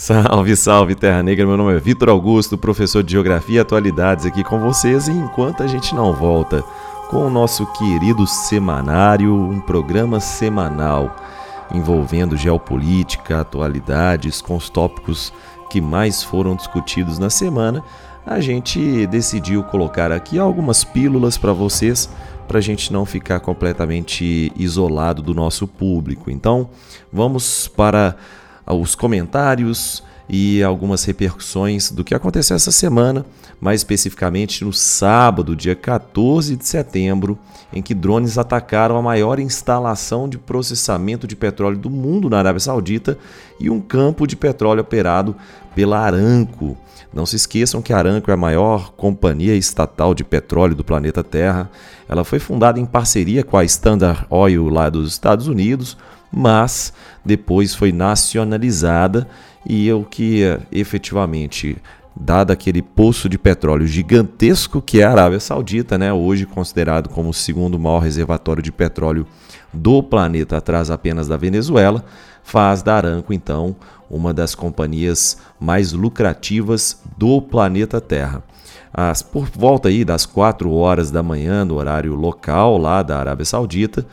Salve, salve Terra Negra. Meu nome é Vitor Augusto, professor de Geografia e Atualidades aqui com vocês. E enquanto a gente não volta com o nosso querido semanário, um programa semanal envolvendo geopolítica, atualidades, com os tópicos que mais foram discutidos na semana, a gente decidiu colocar aqui algumas pílulas para vocês, para a gente não ficar completamente isolado do nosso público. Então, vamos para os comentários e algumas repercussões do que aconteceu essa semana, mais especificamente no sábado, dia 14 de setembro, em que drones atacaram a maior instalação de processamento de petróleo do mundo na Arábia Saudita e um campo de petróleo operado pela Aramco. Não se esqueçam que a Aramco é a maior companhia estatal de petróleo do planeta Terra. Ela foi fundada em parceria com a Standard Oil lá dos Estados Unidos, mas depois foi nacionalizada e o que efetivamente dado aquele poço de petróleo gigantesco que é a Arábia Saudita, né, hoje considerado como o segundo maior reservatório de petróleo do planeta, atrás apenas da Venezuela, faz da Aramco então uma das companhias mais lucrativas do planeta Terra. As, por volta aí das 4 horas da manhã, no horário local lá da Arábia Saudita,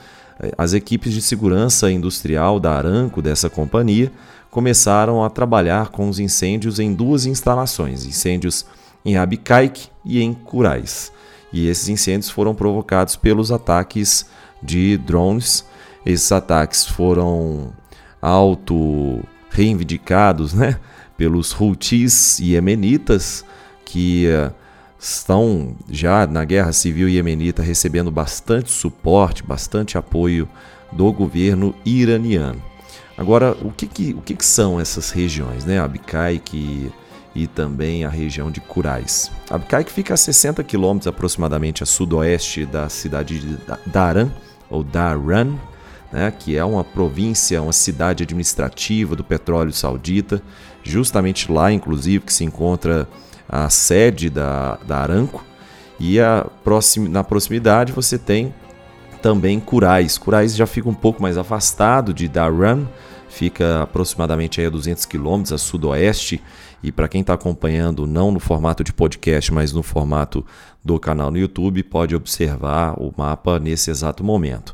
as equipes de segurança industrial da Aramco, dessa companhia, começaram a trabalhar com os incêndios em duas instalações, incêndios em Abqaiq e em Curais. E esses incêndios foram provocados pelos ataques de drones. Esses ataques foram auto reivindicados, né, pelos Houthis iemenitas que uh, estão já na guerra civil iemenita recebendo bastante suporte, bastante apoio do governo iraniano. Agora, o que, que, o que, que são essas regiões, né? Abqaiq e também a região de Curais. Abqaiq fica a 60 quilômetros aproximadamente a sudoeste da cidade de Daran, ou Daran, né, que é uma província, uma cidade administrativa do petróleo saudita, justamente lá, inclusive, que se encontra a sede da, da Aramco, e a proxim, na proximidade você tem também Curais. Curais já fica um pouco mais afastado de Daran, fica aproximadamente a 200 quilômetros a sudoeste. E para quem está acompanhando, não no formato de podcast, mas no formato do canal no YouTube, pode observar o mapa nesse exato momento.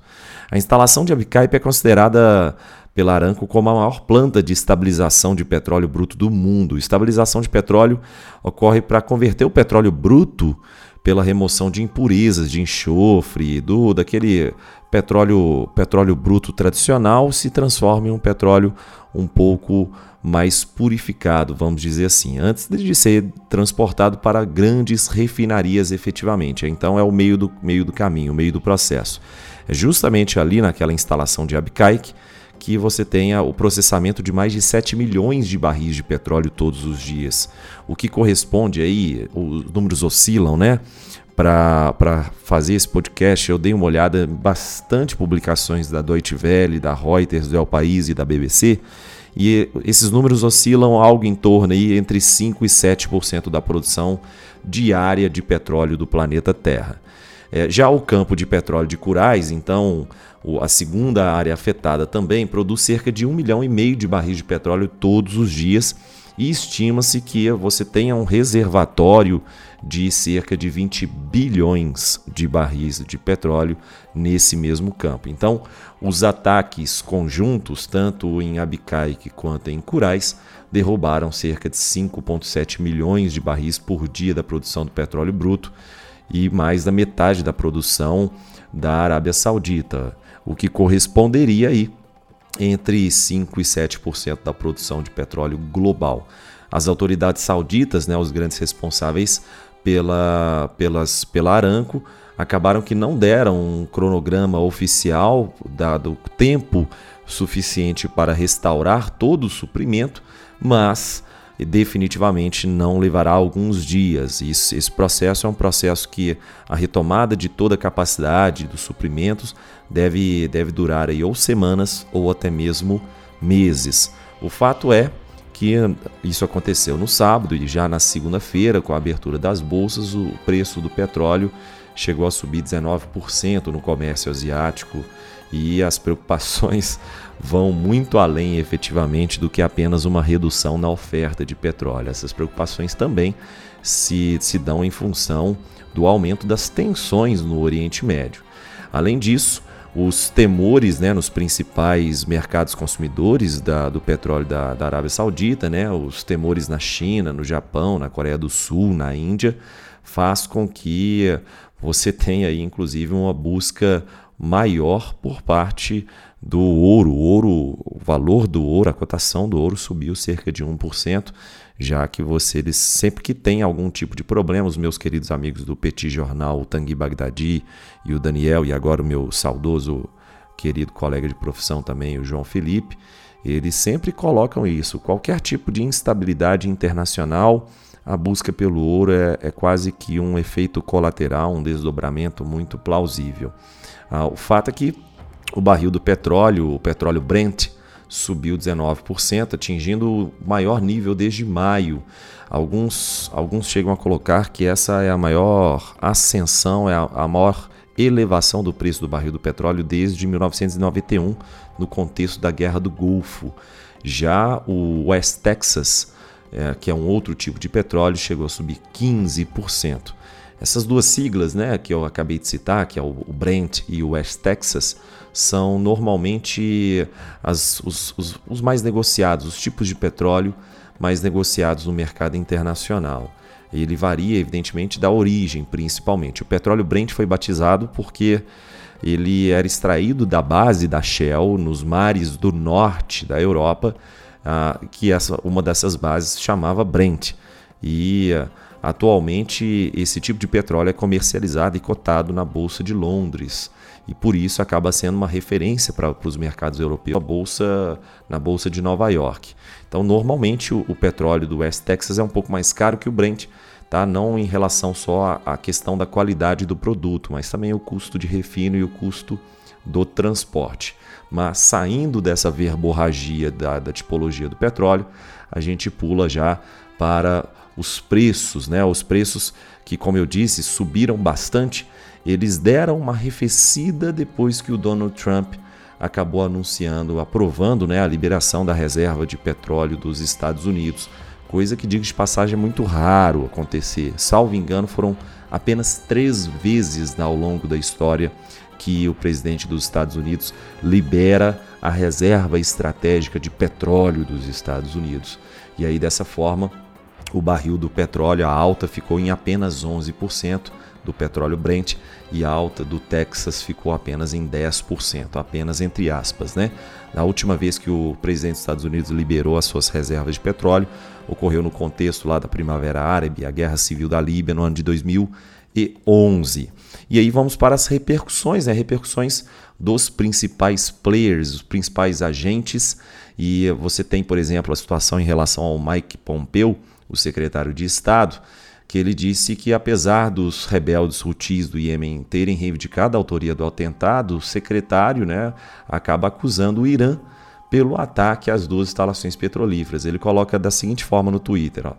A instalação de Abicaipe é considerada pela Aramco como a maior planta de estabilização de petróleo bruto do mundo. Estabilização de petróleo ocorre para converter o petróleo bruto pela remoção de impurezas, de enxofre, do daquele petróleo, petróleo bruto tradicional se transforma em um petróleo um pouco mais purificado, vamos dizer assim, antes de ser transportado para grandes refinarias efetivamente. Então é o meio do, meio do caminho, o meio do processo. É justamente ali naquela instalação de Abqaiq que você tenha o processamento de mais de 7 milhões de barris de petróleo todos os dias, o que corresponde aí, os números oscilam, né? Para fazer esse podcast, eu dei uma olhada em bastante publicações da Deutsche Welle, da Reuters, do El País e da BBC, e esses números oscilam algo em torno aí entre 5 e 7% da produção diária de petróleo do planeta Terra. É, já o campo de petróleo de Curais, então a segunda área afetada também, produz cerca de 1 milhão e meio de barris de petróleo todos os dias e estima-se que você tenha um reservatório de cerca de 20 bilhões de barris de petróleo nesse mesmo campo. Então, os ataques conjuntos, tanto em Abqaiq quanto em Curais, derrubaram cerca de 5,7 milhões de barris por dia da produção do petróleo bruto e mais da metade da produção da Arábia Saudita, o que corresponderia aí entre 5 e 7% da produção de petróleo global. As autoridades sauditas, né, os grandes responsáveis pela, pelas, pela Aramco, acabaram que não deram um cronograma oficial dado tempo suficiente para restaurar todo o suprimento, mas definitivamente não levará alguns dias. Isso, esse processo é um processo que a retomada de toda a capacidade dos suprimentos deve, deve durar aí ou semanas ou até mesmo meses. O fato é que isso aconteceu no sábado e já na segunda-feira, com a abertura das bolsas, o preço do petróleo chegou a subir 19% no comércio asiático e as preocupações vão muito além efetivamente do que apenas uma redução na oferta de petróleo. Essas preocupações também se, se dão em função do aumento das tensões no Oriente Médio. Além disso, os temores né, nos principais mercados consumidores da, do petróleo da, da Arábia Saudita, né, os temores na China, no Japão, na Coreia do Sul, na Índia, faz com que você tenha aí, inclusive, uma busca maior por parte do ouro. O ouro, o valor do ouro, a cotação do ouro subiu cerca de 1%, já que você sempre que tem algum tipo de problema, os meus queridos amigos do Petit Jornal, o Tanguy Bagdadi e o Daniel, e agora o meu saudoso querido colega de profissão também, o João Felipe, eles sempre colocam isso. Qualquer tipo de instabilidade internacional, a busca pelo ouro é, é quase que um efeito colateral, um desdobramento muito plausível. Ah, o fato é que o barril do petróleo, o petróleo Brent, subiu 19%, atingindo o maior nível desde maio. Alguns, alguns chegam a colocar que essa é a maior ascensão, é a, a maior elevação do preço do barril do petróleo desde 1991, no contexto da Guerra do Golfo. Já o West Texas, é, que é um outro tipo de petróleo, chegou a subir 15%. Essas duas siglas, né, que eu acabei de citar, que é o Brent e o West Texas, são normalmente as, os, os, os mais negociados, os tipos de petróleo mais negociados no mercado internacional. Ele varia, evidentemente, da origem, principalmente. O petróleo Brent foi batizado porque ele era extraído da base da Shell nos mares do norte da Europa, que essa, uma dessas bases chamava Brent. E uh, Atualmente, esse tipo de petróleo é comercializado e cotado na Bolsa de Londres e por isso acaba sendo uma referência para os mercados europeus, a bolsa, na Bolsa de Nova York. Então, normalmente, o, o, petróleo do West Texas é um pouco mais caro que o Brent, tá? não em relação só à, à questão da qualidade do produto, mas também o custo de refino e o custo do transporte. Mas saindo dessa verborragia da, da tipologia do petróleo, a gente pula já para os preços, né? Os preços que, como eu disse, subiram bastante, eles deram uma arrefecida depois que o Donald Trump acabou anunciando, aprovando né, a liberação da reserva de petróleo dos Estados Unidos, coisa que, digo de passagem, é muito raro acontecer. Salvo engano, foram apenas três vezes ao longo da história que o presidente dos Estados Unidos libera a reserva estratégica de petróleo dos Estados Unidos. E aí, dessa forma, o barril do petróleo, a alta ficou em apenas 11% do petróleo Brent e a alta do Texas ficou apenas em 10%, apenas entre aspas, né? Na última vez que o presidente dos Estados Unidos liberou as suas reservas de petróleo, ocorreu no contexto lá da Primavera Árabe, a Guerra Civil da Líbia no ano de 2011. E aí vamos para as repercussões, né? Repercussões dos principais players, os principais agentes. E você tem, por exemplo, a situação em relação ao Mike Pompeo, o secretário de Estado, que ele disse que, apesar dos rebeldes hutis do Iêmen terem reivindicado a autoria do atentado, o secretário né, acaba acusando o Irã pelo ataque às duas instalações petrolíferas. Ele coloca da seguinte forma no Twitter: ó,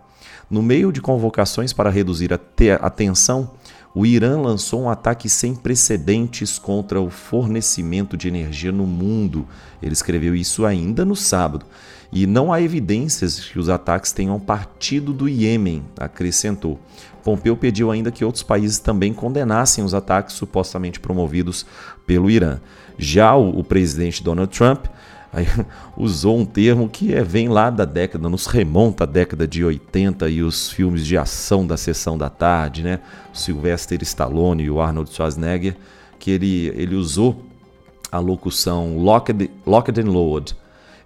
No meio de convocações para reduzir a, a tensão, o Irã lançou um ataque sem precedentes contra o fornecimento de energia no mundo. Ele escreveu isso ainda no sábado. E não há evidências que os ataques tenham partido do Iêmen, acrescentou. Pompeu pediu ainda que outros países também condenassem os ataques supostamente promovidos pelo Irã. Já o, o presidente Donald Trump aí, usou um termo que é, vem lá da década, nos remonta à década de 80 e os filmes de ação da sessão da tarde, né? O Sylvester Stallone e o Arnold Schwarzenegger, que ele, ele usou a locução locked, locked and load,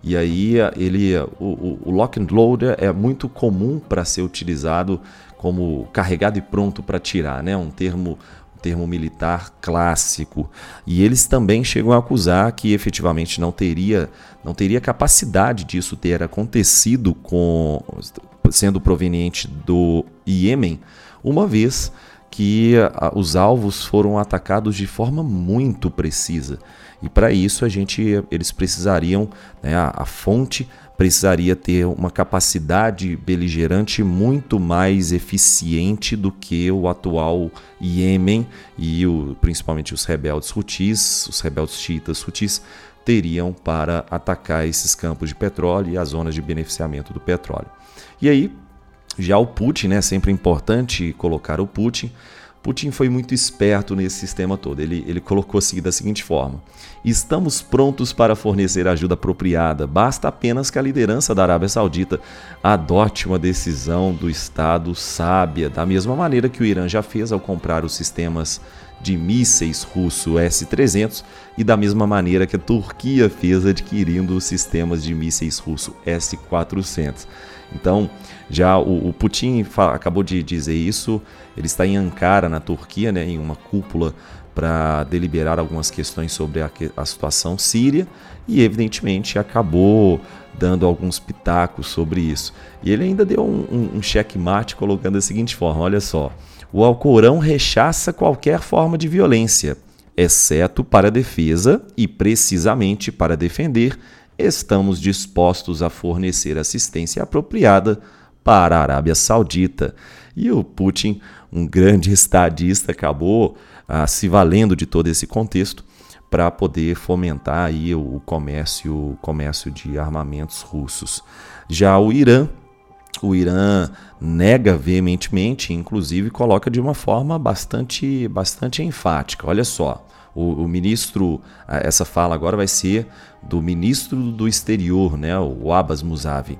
e aí ele, o, o lock and load é muito comum para ser utilizado como carregado e pronto para tirar, né? Um termo termo militar clássico. E eles também chegam a acusar que efetivamente não teria, não teria capacidade disso ter acontecido com sendo proveniente do Iêmen, uma vez que os alvos foram atacados de forma muito precisa. E para isso a gente, eles precisariam, né, a, a, fonte precisaria ter uma capacidade beligerante muito mais eficiente do que o atual Iêmen e o, principalmente os rebeldes Houthis, os rebeldes xiitas Houthis, teriam para atacar esses campos de petróleo e as zonas de beneficiamento do petróleo. E aí, já o Putin, né, sempre importante colocar o Putin, Putin foi muito esperto nesse sistema todo. Ele, ele colocou assim da seguinte forma: Estamos prontos para fornecer ajuda apropriada, basta apenas que a liderança da Arábia Saudita adote uma decisão do Estado sábia, da mesma maneira que o Irã já fez ao comprar os sistemas de mísseis russo S-300 e da mesma maneira que a Turquia fez adquirindo os sistemas de mísseis russo S-400. Então, já o, o Putin acabou de dizer isso, ele está em Ankara, na Turquia, né, em uma cúpula para deliberar algumas questões sobre a, a, situação síria e, evidentemente, acabou dando alguns pitacos sobre isso. E ele ainda deu um, um, um checkmate colocando da seguinte forma: olha só, o Alcorão rechaça qualquer forma de violência, exceto para defesa e precisamente para defender estamos dispostos a fornecer assistência apropriada para a Arábia Saudita. E o Putin, um grande estadista, acabou ah, se valendo de todo esse contexto para poder fomentar aí o comércio, o comércio de armamentos russos. Já o Irã, o Irã nega veementemente, inclusive coloca de uma forma bastante, bastante enfática. Olha só, o, o, ministro, essa fala agora vai ser do ministro do exterior, né, o Abbas Musavi.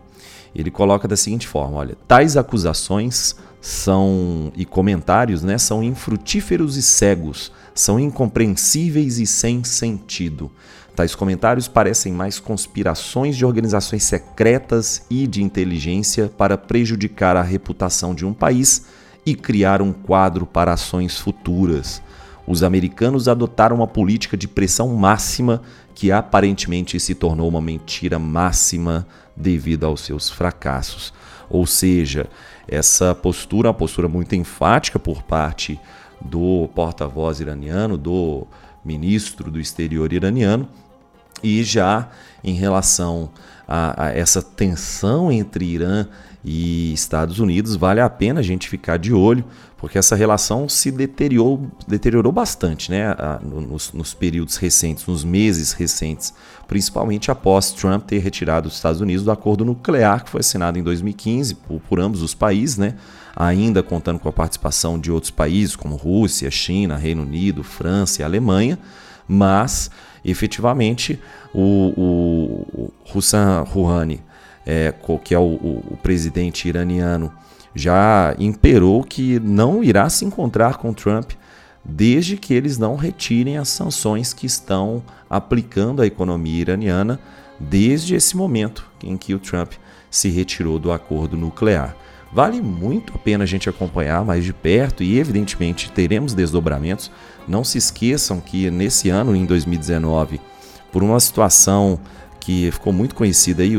Ele coloca da seguinte forma: olha, tais acusações são e comentários, né, são infrutíferos e cegos, são incompreensíveis e sem sentido. Tais comentários parecem mais conspirações de organizações secretas e de inteligência para prejudicar a reputação de um país e criar um quadro para ações futuras os americanos adotaram uma política de pressão máxima que aparentemente se tornou uma mentira máxima devido aos seus fracassos. Ou seja, essa postura, uma postura muito enfática por parte do porta-voz iraniano, do ministro do exterior iraniano, e já em relação a, a, essa tensão entre Irã e Estados Unidos, vale a pena a gente ficar de olho, porque essa relação se deteriorou, deteriorou bastante né, nos, nos períodos recentes, nos meses recentes, principalmente após Trump ter retirado os Estados Unidos do acordo nuclear que foi assinado em 2015 por, por ambos os países, né, ainda contando com a participação de outros países como Rússia, China, Reino Unido, França e Alemanha, mas efetivamente o, o, Rouhani é, que é o, o presidente iraniano, já imperou que não irá se encontrar com Trump desde que eles não retirem as sanções que estão aplicando à economia iraniana desde esse momento em que o Trump se retirou do acordo nuclear. Vale muito a pena a gente acompanhar mais de perto e, evidentemente, teremos desdobramentos. Não se esqueçam que nesse ano, em 2019, por uma situação que ficou muito conhecida aí,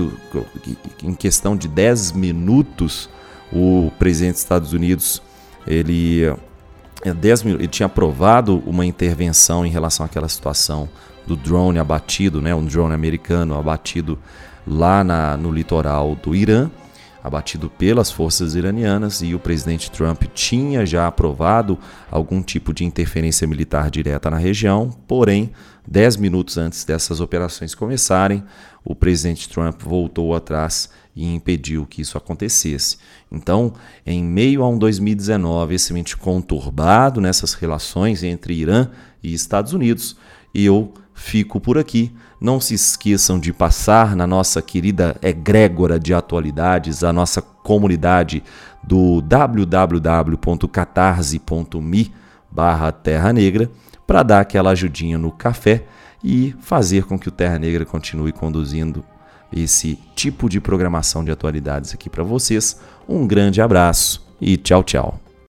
em questão de 10 minutos, o presidente dos Estados Unidos, ele, 10 é, ele tinha aprovado uma intervenção em relação àquela situação do drone abatido, né, um drone americano abatido lá na, no litoral do Irã, abatido pelas forças iranianas, e o presidente Trump tinha já aprovado algum tipo de interferência militar direta na região, porém Dez minutos antes dessas operações começarem, o presidente Trump voltou atrás e impediu que isso acontecesse. Então, em meio a um 2019 extremamente conturbado nessas relações entre Irã e Estados Unidos, eu fico por aqui. Não se esqueçam de passar na nossa querida egrégora de atualidades, a nossa comunidade do www.catarse.me barra Terra Negra para dar aquela ajudinha no café e fazer com que o Terra Negra continue conduzindo esse tipo de programação de atualidades aqui para vocês. Um grande abraço e tchau, tchau.